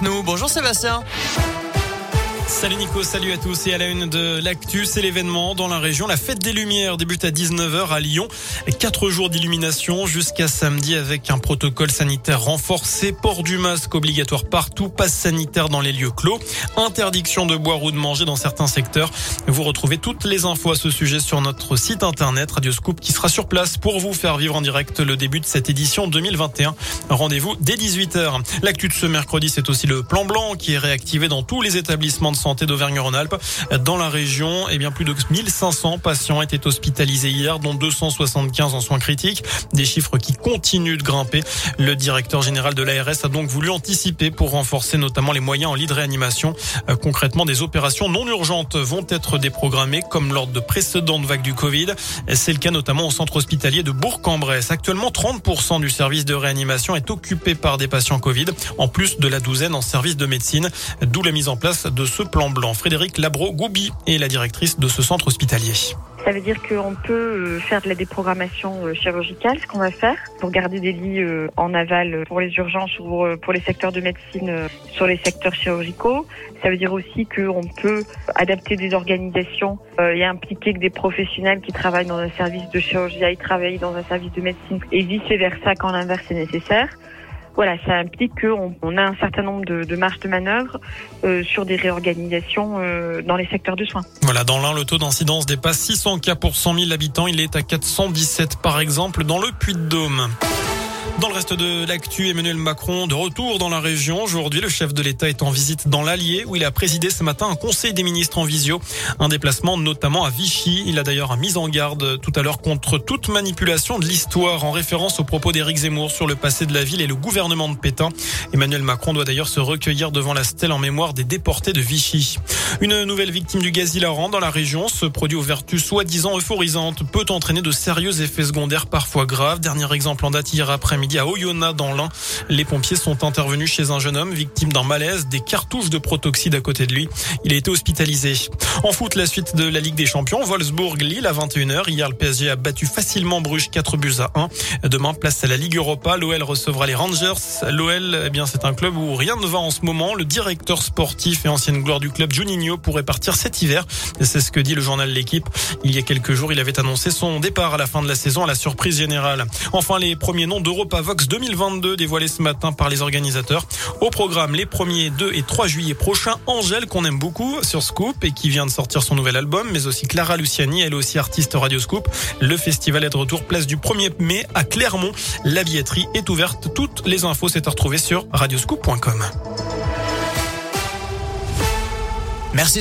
Bonjour Sébastien. Salut Nico, salut à tous et à la une de l'actu, c'est l'événement dans la région. La fête des Lumières débute à 19h à Lyon. Quatre jours d'illumination jusqu'à samedi avec un protocole sanitaire renforcé, port du masque obligatoire partout, passe sanitaire dans les lieux clos, interdiction de boire ou de manger dans certains secteurs. Vous retrouvez toutes les infos à ce sujet sur notre site internet Radioscoop qui sera sur place pour vous faire vivre en direct le début de cette édition 2021. Rendez-vous dès 18h. L'actu de ce mercredi, c'est aussi le plan blanc qui est réactivé dans tous les établissements de santé d'Auvergne-Rhône-Alpes. Dans la région, eh bien, plus de 1500 patients étaient hospitalisés hier, dont 275 en soins critiques. Des chiffres qui continuent de grimper. Le directeur général de l'ARS a donc voulu anticiper pour renforcer notamment les moyens en lit de réanimation. Euh, concrètement, des opérations non urgentes vont être déprogrammées comme lors de précédentes vagues du Covid. C'est le cas notamment au centre hospitalier de Bourg-en-Bresse. Actuellement, 30% du service de réanimation est occupé par des patients Covid, en plus de la douzaine en service de médecine, d'où la mise en place de ce plan blanc. Frédéric Labro-Goubi est la directrice de ce centre hospitalier. Ça veut dire qu'on peut euh, faire de la déprogrammation euh, chirurgicale, ce qu'on va faire, pour garder des lits euh, en aval pour les urgences ou pour les secteurs de médecine sur les secteurs chirurgicaux. Ça veut dire aussi qu'on peut adapter des organisations et impliquer que des professionnels qui travaillent dans un service de chirurgie aillent travailler dans un service de médecine et vice-versa quand l'inverse est nécessaire voilà, ça implique qu'on on a un certain nombre de, de marges de manœuvre euh, sur des réorganisations euh, dans les secteurs de soins. Voilà, dans l'un, le taux d'incidence dépasse 600 cas pour 100 000 habitants. Il est à 417 par exemple dans le Puy-de-Dôme. Dans le reste de l'actu, Emmanuel Macron de retour dans la région. Aujourd'hui, le chef de l'État est en visite dans l'Allier où il a présidé ce matin un conseil des ministres en visio. Un déplacement notamment à Vichy. Il a d'ailleurs mis en garde tout à l'heure contre toute manipulation de l'histoire en référence aux propos d'Éric Zemmour sur le passé de la ville et le gouvernement de Pétain. Emmanuel Macron doit d'ailleurs se recueillir devant la stèle en mémoire des déportés de Vichy. Une nouvelle victime du gaz hilarant dans la région. Ce produit aux vertus soi-disant euphorisantes peut entraîner de sérieux effets secondaires parfois graves. Dernier exemple en date hier après-midi à Oyonnax dans l'Ain. Les pompiers sont intervenus chez un jeune homme victime d'un malaise, des cartouches de protoxyde à côté de lui. Il a été hospitalisé. En foot, la suite de la Ligue des Champions, Wolfsburg-Lille à 21h. Hier, le PSG a battu facilement Bruges 4 buts à 1. Demain, place à la Ligue Europa. L'OL recevra les Rangers. L'OL, eh bien, c'est un club où rien ne va en ce moment. Le directeur sportif et ancienne gloire du club, Juninho, pourrait partir cet hiver. C'est ce que dit le journal L'équipe. Il y a quelques jours, il avait annoncé son départ à la fin de la saison à la surprise générale. Enfin, les premiers noms d'Europa Vox 2022 dévoilé ce matin par les organisateurs. Au programme les 1er, 2 et 3 juillet prochains, Angèle qu'on aime beaucoup sur Scoop et qui vient de sortir son nouvel album, mais aussi Clara Luciani, elle aussi artiste Radio Scoop. Le festival est de retour place du 1er mai à Clermont. La billetterie est ouverte. Toutes les infos c'est à retrouver sur radioscoop.com. Merci.